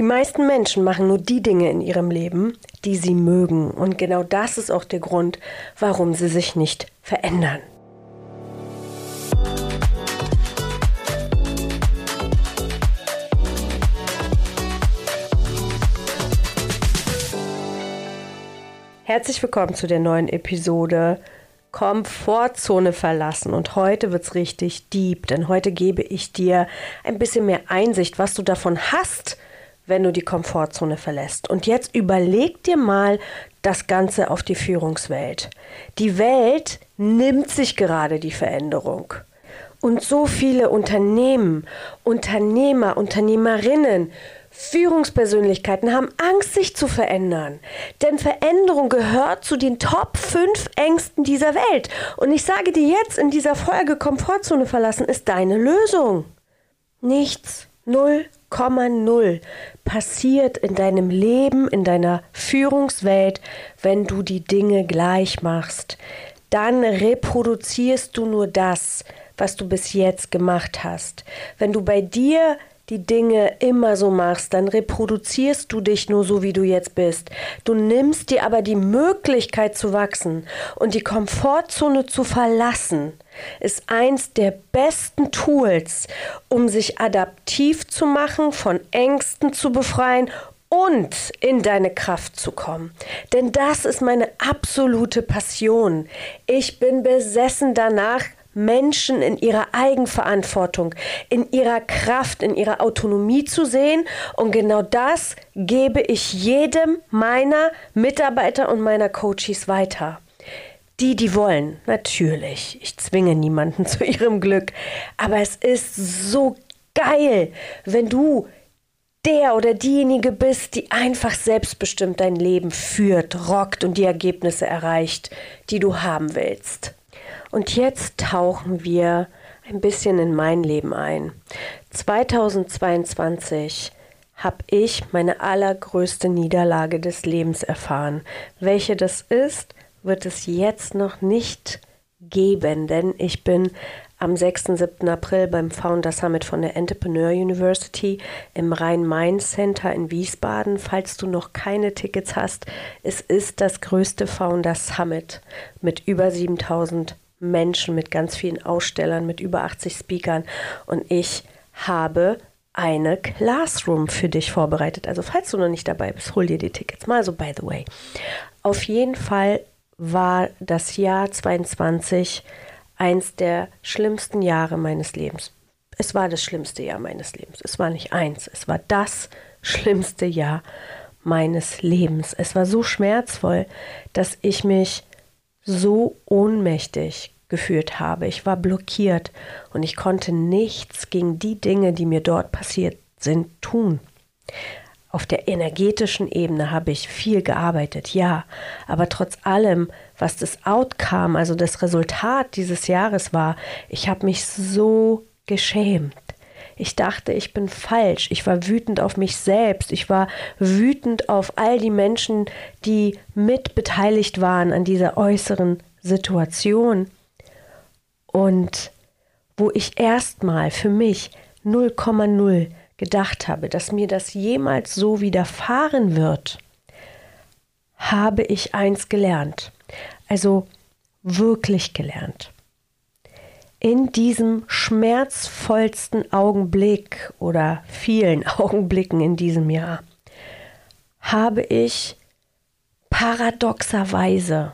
Die meisten Menschen machen nur die Dinge in ihrem Leben, die sie mögen. Und genau das ist auch der Grund, warum sie sich nicht verändern. Herzlich willkommen zu der neuen Episode Komfortzone verlassen. Und heute wird es richtig deep, denn heute gebe ich dir ein bisschen mehr Einsicht, was du davon hast, wenn du die Komfortzone verlässt. Und jetzt überleg dir mal das Ganze auf die Führungswelt. Die Welt nimmt sich gerade die Veränderung. Und so viele Unternehmen, Unternehmer, Unternehmerinnen, Führungspersönlichkeiten haben Angst, sich zu verändern. Denn Veränderung gehört zu den Top 5 Ängsten dieser Welt. Und ich sage dir jetzt in dieser Folge, Komfortzone verlassen ist deine Lösung. Nichts. Null 0,0 passiert in deinem Leben, in deiner Führungswelt, wenn du die Dinge gleich machst. Dann reproduzierst du nur das, was du bis jetzt gemacht hast. Wenn du bei dir die Dinge immer so machst, dann reproduzierst du dich nur so, wie du jetzt bist. Du nimmst dir aber die Möglichkeit zu wachsen und die Komfortzone zu verlassen, ist eins der besten Tools, um sich adaptiv zu machen, von Ängsten zu befreien und in deine Kraft zu kommen. Denn das ist meine absolute Passion. Ich bin besessen danach, Menschen in ihrer Eigenverantwortung, in ihrer Kraft, in ihrer Autonomie zu sehen. Und genau das gebe ich jedem meiner Mitarbeiter und meiner Coaches weiter. Die, die wollen, natürlich. Ich zwinge niemanden zu ihrem Glück. Aber es ist so geil, wenn du der oder diejenige bist, die einfach selbstbestimmt dein Leben führt, rockt und die Ergebnisse erreicht, die du haben willst. Und jetzt tauchen wir ein bisschen in mein Leben ein. 2022 habe ich meine allergrößte Niederlage des Lebens erfahren. Welche das ist, wird es jetzt noch nicht geben, denn ich bin am 6. 7. April beim Founder Summit von der Entrepreneur University im Rhein-Main Center in Wiesbaden. Falls du noch keine Tickets hast, es ist das größte Founder Summit mit über 7000 Menschen, mit ganz vielen Ausstellern, mit über 80 Speakern. Und ich habe eine Classroom für dich vorbereitet. Also falls du noch nicht dabei bist, hol dir die Tickets mal so by the way. Auf jeden Fall war das Jahr 22 eins der schlimmsten Jahre meines Lebens. Es war das schlimmste Jahr meines Lebens. Es war nicht eins, es war das schlimmste Jahr meines Lebens. Es war so schmerzvoll, dass ich mich so ohnmächtig gefühlt habe. Ich war blockiert und ich konnte nichts gegen die Dinge, die mir dort passiert sind, tun. Auf der energetischen Ebene habe ich viel gearbeitet, ja, aber trotz allem, was das Outcome, also das Resultat dieses Jahres war, ich habe mich so geschämt. Ich dachte, ich bin falsch. Ich war wütend auf mich selbst. Ich war wütend auf all die Menschen, die mitbeteiligt waren an dieser äußeren Situation. Und wo ich erstmal für mich 0,0 gedacht habe, dass mir das jemals so widerfahren wird, habe ich eins gelernt. Also wirklich gelernt in diesem schmerzvollsten Augenblick oder vielen Augenblicken in diesem Jahr habe ich paradoxerweise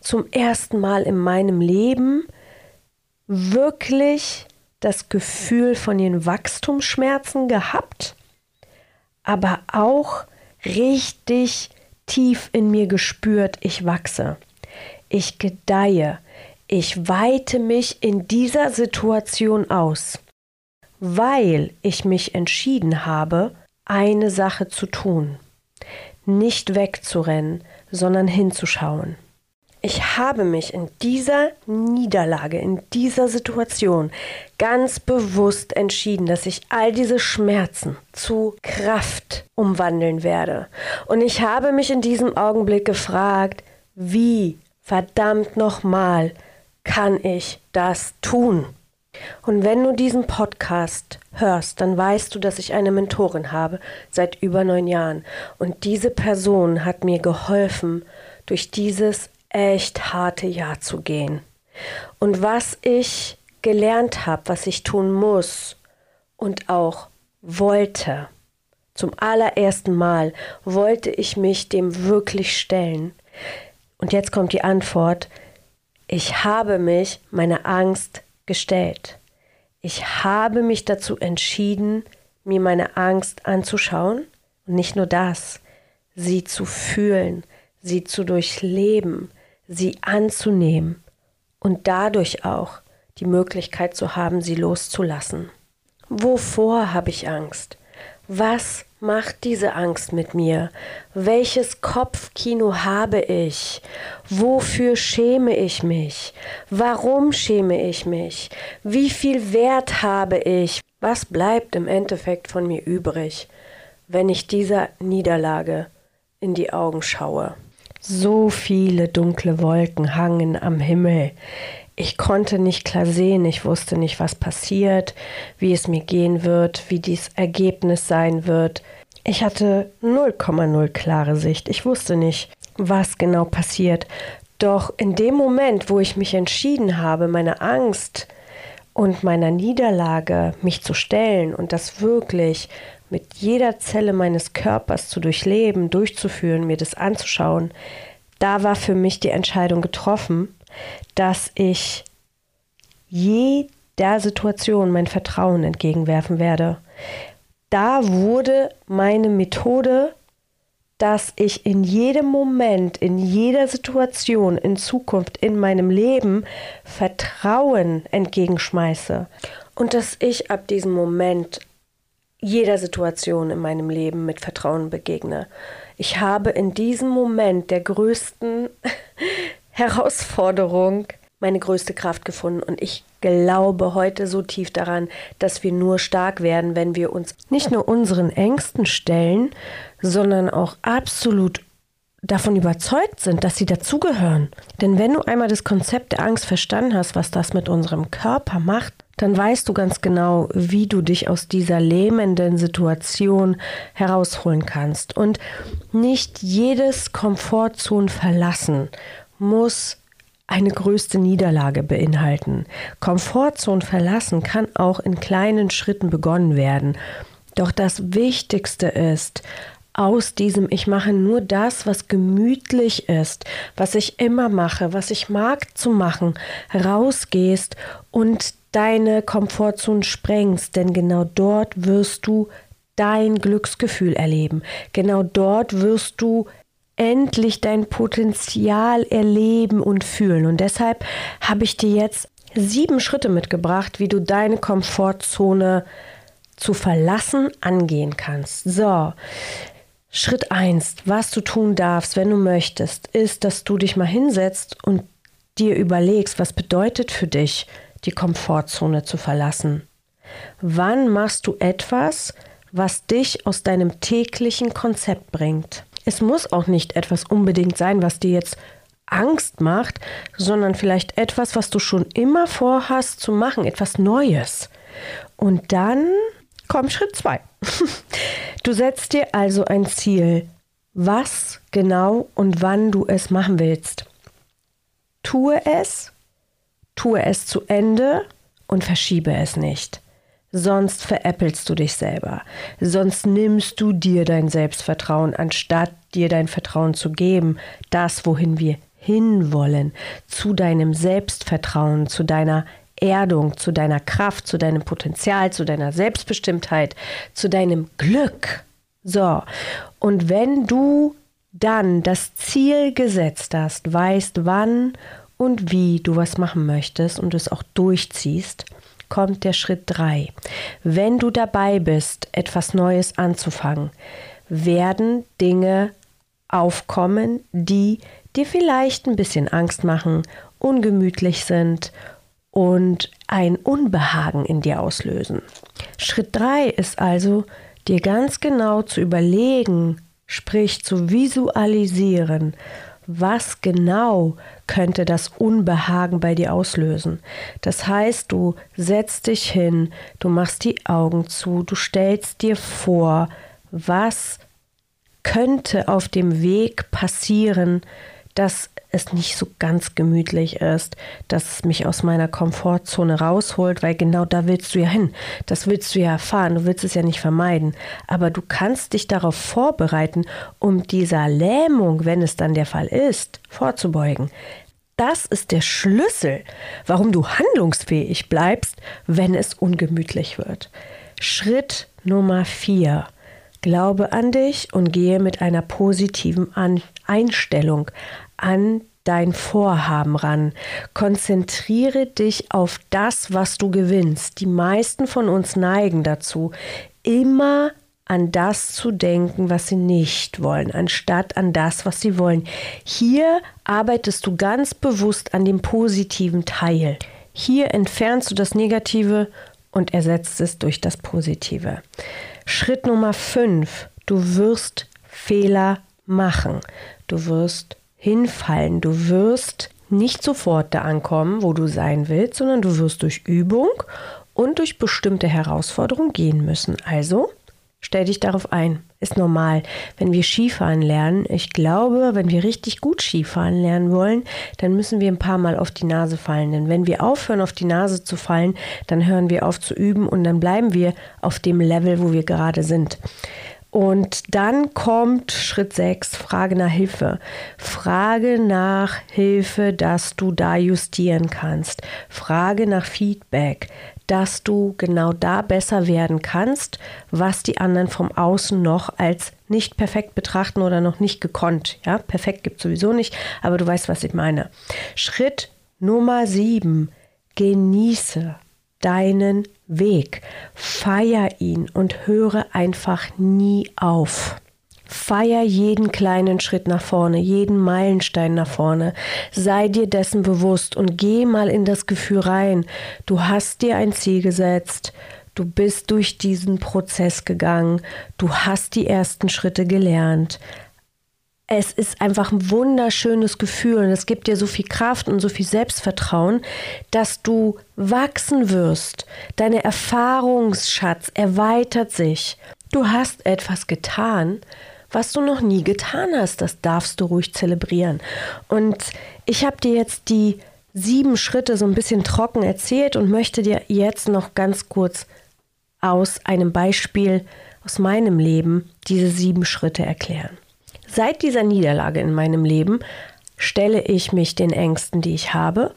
zum ersten Mal in meinem Leben wirklich das Gefühl von den Wachstumsschmerzen gehabt, aber auch richtig tief in mir gespürt, ich wachse, ich gedeihe, ich weite mich in dieser Situation aus, weil ich mich entschieden habe, eine Sache zu tun, nicht wegzurennen, sondern hinzuschauen. Ich habe mich in dieser Niederlage, in dieser Situation ganz bewusst entschieden, dass ich all diese Schmerzen zu Kraft umwandeln werde. Und ich habe mich in diesem Augenblick gefragt, wie verdammt nochmal kann ich das tun? Und wenn du diesen Podcast hörst, dann weißt du, dass ich eine Mentorin habe seit über neun Jahren. Und diese Person hat mir geholfen, durch dieses echt harte Jahr zu gehen. Und was ich gelernt habe, was ich tun muss und auch wollte, zum allerersten Mal wollte ich mich dem wirklich stellen. Und jetzt kommt die Antwort. Ich habe mich meiner Angst gestellt. Ich habe mich dazu entschieden, mir meine Angst anzuschauen und nicht nur das, sie zu fühlen, sie zu durchleben, sie anzunehmen und dadurch auch die Möglichkeit zu haben, sie loszulassen. Wovor habe ich Angst? Was macht diese Angst mit mir? Welches Kopfkino habe ich? Wofür schäme ich mich? Warum schäme ich mich? Wie viel Wert habe ich? Was bleibt im Endeffekt von mir übrig, wenn ich dieser Niederlage in die Augen schaue? So viele dunkle Wolken hangen am Himmel. Ich konnte nicht klar sehen, ich wusste nicht, was passiert, wie es mir gehen wird, wie dies Ergebnis sein wird. Ich hatte 0,0 klare Sicht. Ich wusste nicht, was genau passiert. Doch in dem Moment, wo ich mich entschieden habe, meine Angst und meiner Niederlage mich zu stellen und das wirklich mit jeder Zelle meines Körpers zu durchleben, durchzuführen, mir das anzuschauen, da war für mich die Entscheidung getroffen, dass ich jeder Situation mein Vertrauen entgegenwerfen werde. Da wurde meine Methode, dass ich in jedem Moment, in jeder Situation in Zukunft in meinem Leben Vertrauen entgegenschmeiße und dass ich ab diesem Moment jeder Situation in meinem Leben mit Vertrauen begegne. Ich habe in diesem Moment der größten Herausforderung meine größte Kraft gefunden und ich glaube heute so tief daran, dass wir nur stark werden, wenn wir uns nicht nur unseren Ängsten stellen, sondern auch absolut davon überzeugt sind, dass sie dazugehören. Denn wenn du einmal das Konzept der Angst verstanden hast, was das mit unserem Körper macht, dann weißt du ganz genau, wie du dich aus dieser lähmenden Situation herausholen kannst. Und nicht jedes Komfortzone verlassen muss eine größte Niederlage beinhalten. Komfortzone verlassen kann auch in kleinen Schritten begonnen werden. Doch das Wichtigste ist, aus diesem Ich mache nur das, was gemütlich ist, was ich immer mache, was ich mag zu machen, rausgehst und deine Komfortzone sprengst, denn genau dort wirst du dein Glücksgefühl erleben. Genau dort wirst du endlich dein Potenzial erleben und fühlen. Und deshalb habe ich dir jetzt sieben Schritte mitgebracht, wie du deine Komfortzone zu verlassen angehen kannst. So, Schritt eins, was du tun darfst, wenn du möchtest, ist, dass du dich mal hinsetzt und dir überlegst, was bedeutet für dich, die Komfortzone zu verlassen. Wann machst du etwas, was dich aus deinem täglichen Konzept bringt? Es muss auch nicht etwas unbedingt sein, was dir jetzt Angst macht, sondern vielleicht etwas, was du schon immer vorhast zu machen, etwas Neues. Und dann kommt Schritt zwei. Du setzt dir also ein Ziel, was genau und wann du es machen willst. Tue es, tue es zu Ende und verschiebe es nicht sonst veräppelst du dich selber. Sonst nimmst du dir dein Selbstvertrauen, anstatt dir dein Vertrauen zu geben, das, wohin wir hinwollen, zu deinem Selbstvertrauen, zu deiner Erdung, zu deiner Kraft, zu deinem Potenzial, zu deiner Selbstbestimmtheit, zu deinem Glück. So, und wenn du dann das Ziel gesetzt hast, weißt, wann und wie du was machen möchtest und es auch durchziehst, kommt der Schritt 3. Wenn du dabei bist, etwas Neues anzufangen, werden Dinge aufkommen, die dir vielleicht ein bisschen Angst machen, ungemütlich sind und ein Unbehagen in dir auslösen. Schritt 3 ist also, dir ganz genau zu überlegen, sprich zu visualisieren, was genau könnte das Unbehagen bei dir auslösen. Das heißt, du setzt dich hin, du machst die Augen zu, du stellst dir vor, was könnte auf dem Weg passieren, dass es nicht so ganz gemütlich ist, dass es mich aus meiner Komfortzone rausholt, weil genau da willst du ja hin. Das willst du ja erfahren, du willst es ja nicht vermeiden. Aber du kannst dich darauf vorbereiten, um dieser Lähmung, wenn es dann der Fall ist, vorzubeugen. Das ist der Schlüssel, warum du handlungsfähig bleibst, wenn es ungemütlich wird. Schritt Nummer vier. Glaube an dich und gehe mit einer positiven Einstellung an dein Vorhaben ran. Konzentriere dich auf das, was du gewinnst. Die meisten von uns neigen dazu, immer an das zu denken, was sie nicht wollen, anstatt an das, was sie wollen. Hier arbeitest du ganz bewusst an dem positiven Teil. Hier entfernst du das Negative und ersetzt es durch das Positive. Schritt Nummer 5. Du wirst Fehler machen. Du wirst hinfallen. Du wirst nicht sofort da ankommen, wo du sein willst, sondern du wirst durch Übung und durch bestimmte Herausforderungen gehen müssen. Also stell dich darauf ein. Ist normal. Wenn wir Skifahren lernen, ich glaube, wenn wir richtig gut Skifahren lernen wollen, dann müssen wir ein paar Mal auf die Nase fallen. Denn wenn wir aufhören, auf die Nase zu fallen, dann hören wir auf zu üben und dann bleiben wir auf dem Level, wo wir gerade sind. Und dann kommt Schritt 6, Frage nach Hilfe. Frage nach Hilfe, dass du da justieren kannst. Frage nach Feedback, dass du genau da besser werden kannst, was die anderen vom Außen noch als nicht perfekt betrachten oder noch nicht gekonnt. Ja, perfekt gibt es sowieso nicht, aber du weißt, was ich meine. Schritt Nummer 7. Genieße deinen Weg. Feier ihn und höre einfach nie auf. Feier jeden kleinen Schritt nach vorne, jeden Meilenstein nach vorne. Sei dir dessen bewusst und geh mal in das Gefühl rein. Du hast dir ein Ziel gesetzt. Du bist durch diesen Prozess gegangen. Du hast die ersten Schritte gelernt es ist einfach ein wunderschönes Gefühl und es gibt dir so viel Kraft und so viel Selbstvertrauen, dass du wachsen wirst. Deine Erfahrungsschatz erweitert sich. Du hast etwas getan, was du noch nie getan hast. Das darfst du ruhig zelebrieren. Und ich habe dir jetzt die sieben Schritte so ein bisschen trocken erzählt und möchte dir jetzt noch ganz kurz aus einem Beispiel aus meinem Leben diese sieben Schritte erklären. Seit dieser Niederlage in meinem Leben stelle ich mich den Ängsten, die ich habe.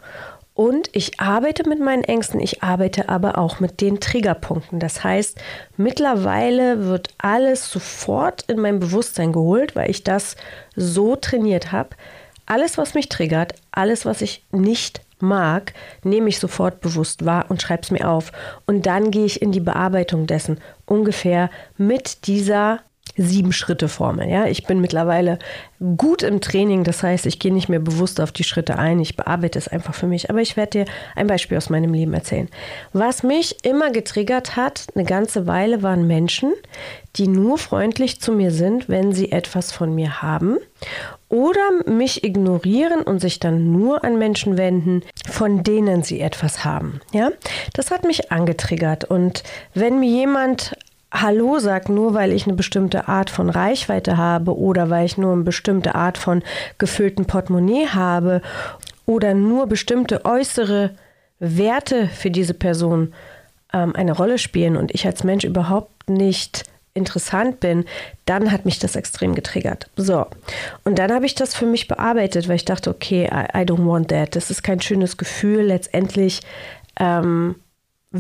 Und ich arbeite mit meinen Ängsten, ich arbeite aber auch mit den Triggerpunkten. Das heißt, mittlerweile wird alles sofort in mein Bewusstsein geholt, weil ich das so trainiert habe. Alles, was mich triggert, alles, was ich nicht mag, nehme ich sofort bewusst wahr und schreibe es mir auf. Und dann gehe ich in die Bearbeitung dessen, ungefähr mit dieser Sieben-Schritte-Formel. Ja? Ich bin mittlerweile gut im Training, das heißt, ich gehe nicht mehr bewusst auf die Schritte ein, ich bearbeite es einfach für mich. Aber ich werde dir ein Beispiel aus meinem Leben erzählen. Was mich immer getriggert hat, eine ganze Weile, waren Menschen, die nur freundlich zu mir sind, wenn sie etwas von mir haben oder mich ignorieren und sich dann nur an Menschen wenden, von denen sie etwas haben. Ja, das hat mich angetriggert und wenn mir jemand Hallo sagt, nur weil ich eine bestimmte Art von Reichweite habe oder weil ich nur eine bestimmte Art von gefüllten Portemonnaie habe oder nur bestimmte äußere Werte für diese Person ähm, eine Rolle spielen und ich als Mensch überhaupt nicht interessant bin, dann hat mich das extrem getriggert. So, und dann habe ich das für mich bearbeitet, weil ich dachte, okay, I, I don't want that. Das ist kein schönes Gefühl. Letztendlich ähm,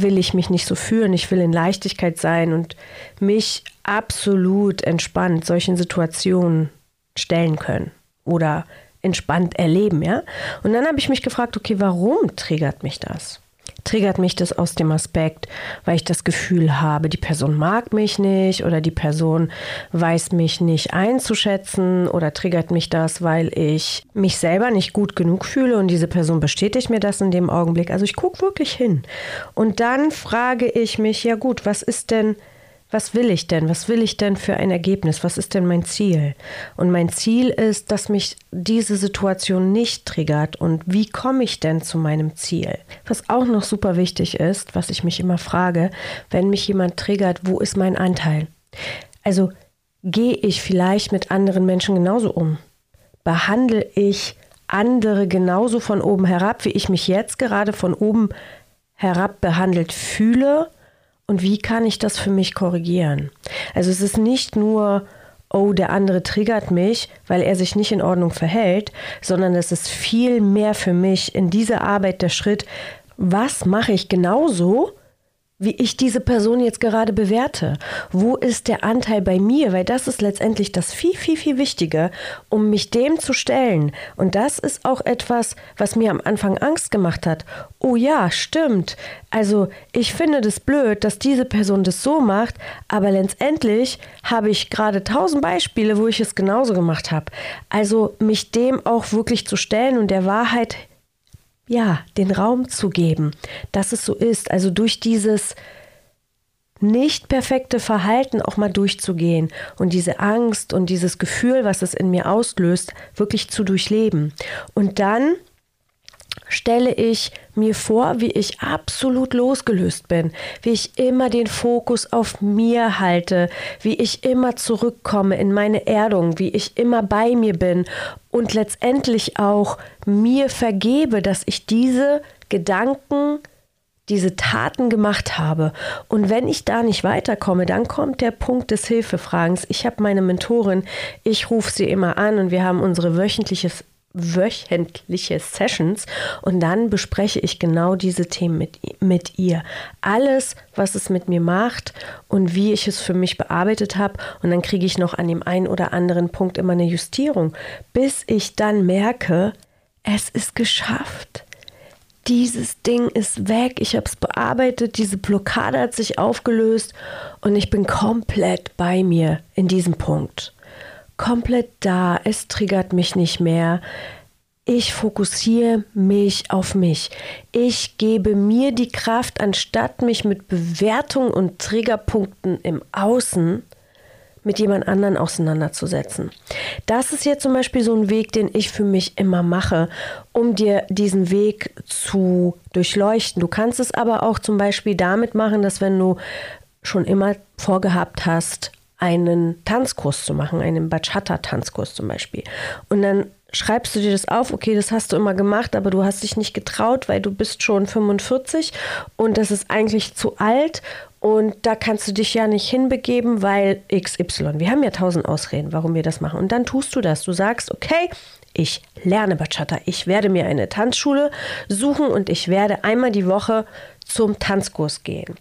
will ich mich nicht so fühlen. Ich will in Leichtigkeit sein und mich absolut entspannt solchen Situationen stellen können oder entspannt erleben, ja. Und dann habe ich mich gefragt, okay, warum triggert mich das? Triggert mich das aus dem Aspekt, weil ich das Gefühl habe, die Person mag mich nicht oder die Person weiß mich nicht einzuschätzen oder triggert mich das, weil ich mich selber nicht gut genug fühle und diese Person bestätigt mir das in dem Augenblick. Also ich gucke wirklich hin. Und dann frage ich mich, ja gut, was ist denn was will ich denn? Was will ich denn für ein Ergebnis? Was ist denn mein Ziel? Und mein Ziel ist, dass mich diese Situation nicht triggert. Und wie komme ich denn zu meinem Ziel? Was auch noch super wichtig ist, was ich mich immer frage, wenn mich jemand triggert, wo ist mein Anteil? Also gehe ich vielleicht mit anderen Menschen genauso um? Behandle ich andere genauso von oben herab, wie ich mich jetzt gerade von oben herab behandelt fühle? Und wie kann ich das für mich korrigieren? Also es ist nicht nur, oh, der andere triggert mich, weil er sich nicht in Ordnung verhält, sondern es ist viel mehr für mich in dieser Arbeit der Schritt, was mache ich genauso, wie ich diese Person jetzt gerade bewerte. Wo ist der Anteil bei mir? Weil das ist letztendlich das viel, viel, viel Wichtige, um mich dem zu stellen. Und das ist auch etwas, was mir am Anfang Angst gemacht hat. Oh ja, stimmt. Also ich finde das blöd, dass diese Person das so macht, aber letztendlich habe ich gerade tausend Beispiele, wo ich es genauso gemacht habe. Also mich dem auch wirklich zu stellen und der Wahrheit ja, den Raum zu geben, dass es so ist. Also durch dieses nicht perfekte Verhalten auch mal durchzugehen und diese Angst und dieses Gefühl, was es in mir auslöst, wirklich zu durchleben. Und dann stelle ich mir vor, wie ich absolut losgelöst bin, wie ich immer den Fokus auf mir halte, wie ich immer zurückkomme in meine Erdung, wie ich immer bei mir bin und letztendlich auch mir vergebe, dass ich diese Gedanken, diese Taten gemacht habe. Und wenn ich da nicht weiterkomme, dann kommt der Punkt des Hilfefragens. Ich habe meine Mentorin, ich rufe sie immer an und wir haben unsere wöchentliches wöchentliche Sessions und dann bespreche ich genau diese Themen mit, mit ihr. Alles, was es mit mir macht und wie ich es für mich bearbeitet habe und dann kriege ich noch an dem einen oder anderen Punkt immer eine Justierung, bis ich dann merke, es ist geschafft. Dieses Ding ist weg, ich habe es bearbeitet, diese Blockade hat sich aufgelöst und ich bin komplett bei mir in diesem Punkt komplett da, es triggert mich nicht mehr. Ich fokussiere mich auf mich. Ich gebe mir die Kraft, anstatt mich mit Bewertungen und Triggerpunkten im Außen mit jemand anderen auseinanderzusetzen. Das ist jetzt zum Beispiel so ein Weg, den ich für mich immer mache, um dir diesen Weg zu durchleuchten. Du kannst es aber auch zum Beispiel damit machen, dass wenn du schon immer vorgehabt hast, einen Tanzkurs zu machen, einen Bachata-Tanzkurs zum Beispiel. Und dann schreibst du dir das auf, okay, das hast du immer gemacht, aber du hast dich nicht getraut, weil du bist schon 45 und das ist eigentlich zu alt und da kannst du dich ja nicht hinbegeben, weil XY. Wir haben ja tausend Ausreden, warum wir das machen. Und dann tust du das. Du sagst, okay, ich lerne Bachata. Ich werde mir eine Tanzschule suchen und ich werde einmal die Woche zum Tanzkurs gehen.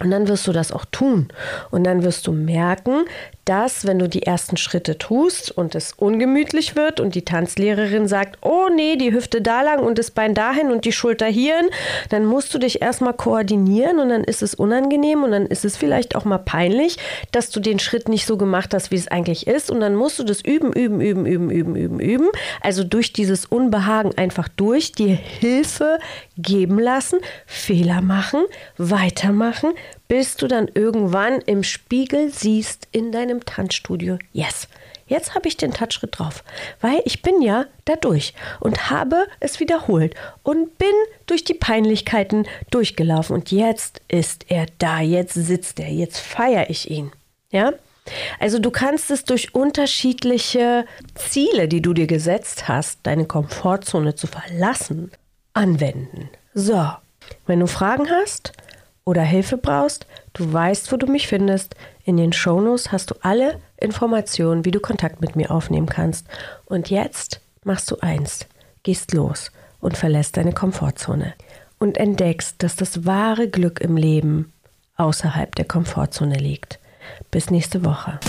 Und dann wirst du das auch tun. Und dann wirst du merken, dass, wenn du die ersten Schritte tust und es ungemütlich wird und die Tanzlehrerin sagt, oh nee, die Hüfte da lang und das Bein dahin und die Schulter hierhin, dann musst du dich erstmal koordinieren und dann ist es unangenehm und dann ist es vielleicht auch mal peinlich, dass du den Schritt nicht so gemacht hast, wie es eigentlich ist. Und dann musst du das üben, üben, üben, üben, üben, üben, üben. Also durch dieses Unbehagen einfach durch, dir Hilfe geben lassen, Fehler machen, weitermachen, bis du dann irgendwann im Spiegel siehst in deinem Tanzstudio, yes, jetzt habe ich den Touchschritt drauf, weil ich bin ja da durch und habe es wiederholt und bin durch die Peinlichkeiten durchgelaufen und jetzt ist er da, jetzt sitzt er, jetzt feiere ich ihn. Ja? Also du kannst es durch unterschiedliche Ziele, die du dir gesetzt hast, deine Komfortzone zu verlassen, anwenden. So, wenn du Fragen hast, oder Hilfe brauchst, du weißt, wo du mich findest. In den Shownotes hast du alle Informationen, wie du Kontakt mit mir aufnehmen kannst. Und jetzt machst du eins, gehst los und verlässt deine Komfortzone und entdeckst, dass das wahre Glück im Leben außerhalb der Komfortzone liegt. Bis nächste Woche.